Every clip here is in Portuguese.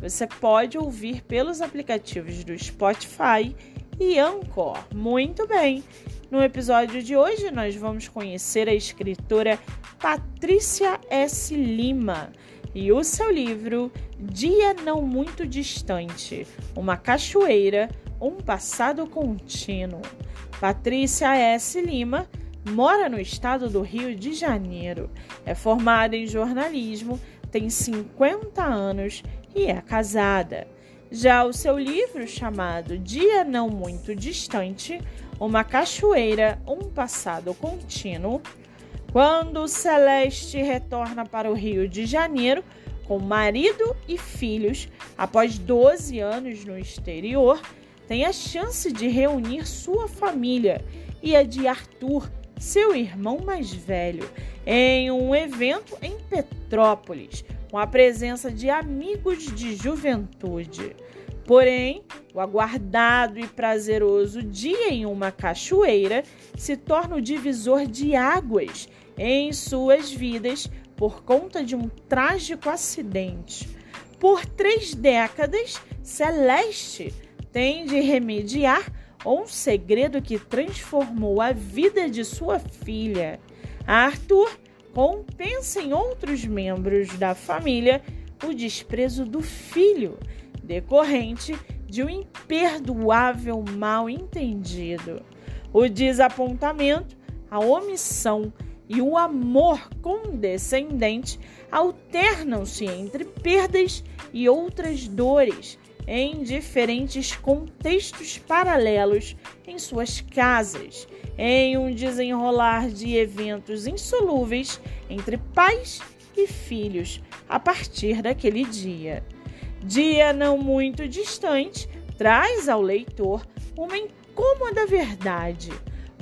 você pode ouvir pelos aplicativos do Spotify e Anchor. Muito bem! No episódio de hoje, nós vamos conhecer a escritora Patrícia S. Lima e o seu livro Dia Não Muito Distante Uma Cachoeira, um Passado Contínuo. Patrícia S. Lima mora no estado do Rio de Janeiro, é formada em jornalismo, tem 50 anos e é casada. Já o seu livro chamado Dia Não Muito Distante, Uma Cachoeira, um Passado Contínuo, quando Celeste retorna para o Rio de Janeiro com marido e filhos após 12 anos no exterior, tem a chance de reunir sua família e a de Arthur, seu irmão mais velho, em um evento em Petrópolis, com a presença de amigos de juventude. Porém, o aguardado e prazeroso dia em uma cachoeira se torna o divisor de águas em suas vidas por conta de um trágico acidente. Por três décadas, Celeste tem de remediar um segredo que transformou a vida de sua filha. Arthur compensa em outros membros da família o desprezo do filho, decorrente de um imperdoável mal entendido. O desapontamento, a omissão e o amor condescendente alternam-se entre perdas e outras dores em diferentes contextos paralelos em suas casas, em um desenrolar de eventos insolúveis entre pais e filhos a partir daquele dia. Dia não muito distante traz ao leitor uma incômoda verdade,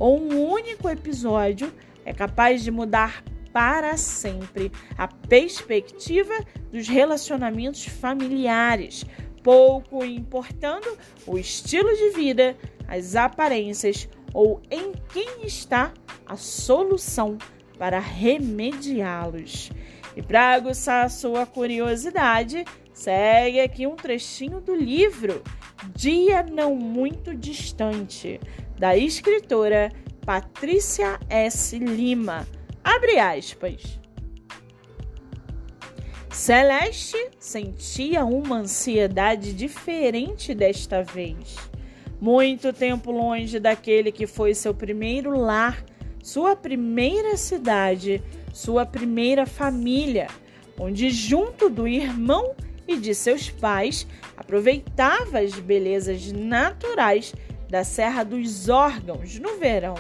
ou um único episódio é capaz de mudar para sempre a perspectiva dos relacionamentos familiares, pouco importando o estilo de vida, as aparências ou em quem está a solução para remediá-los. E para aguçar a sua curiosidade, segue aqui um trechinho do livro Dia Não Muito Distante, da escritora Patrícia S. Lima. Abre aspas. Celeste sentia uma ansiedade diferente desta vez. Muito tempo longe daquele que foi seu primeiro lar, sua primeira cidade, sua primeira família, onde, junto do irmão e de seus pais, aproveitava as belezas naturais da Serra dos Órgãos no verão.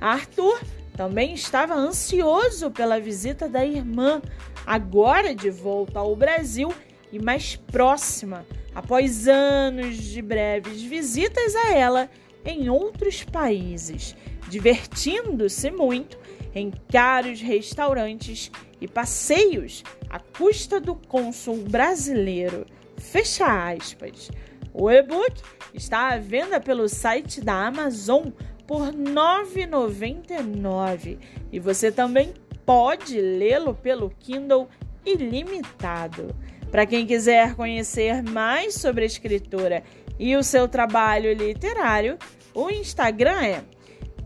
Arthur também estava ansioso pela visita da irmã, agora de volta ao Brasil e mais próxima, após anos de breves visitas a ela em outros países, divertindo-se muito em caros restaurantes e passeios à custa do cônsul brasileiro. Fecha aspas. O e-book está à venda pelo site da Amazon por R$ 9,99 e você também pode lê-lo pelo Kindle ilimitado. Para quem quiser conhecer mais sobre a escritora e o seu trabalho literário, o Instagram é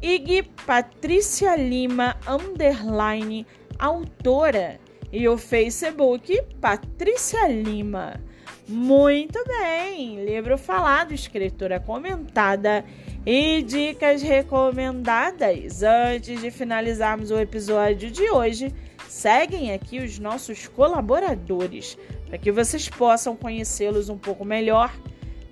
Ig Patrícia Lima underline autora e o Facebook Patrícia Lima. Muito bem, livro falado, escritora comentada e dicas recomendadas. Antes de finalizarmos o episódio de hoje, seguem aqui os nossos colaboradores para que vocês possam conhecê-los um pouco melhor.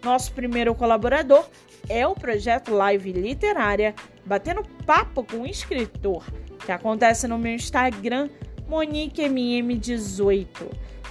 Nosso primeiro colaborador é o projeto Live Literária Batendo Papo com o Escritor, que acontece no meu Instagram, MoniqueMM18.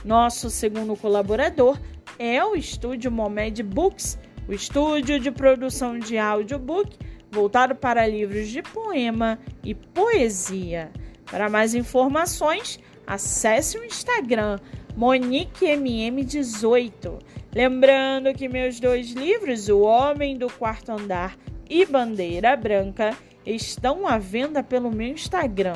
Nosso segundo colaborador é o estúdio Momed Books o estúdio de produção de audiobook voltado para livros de poema e poesia. Para mais informações, acesse o Instagram MoniqueMM18. Lembrando que meus dois livros, O Homem do Quarto Andar e Bandeira Branca, estão à venda pelo meu Instagram,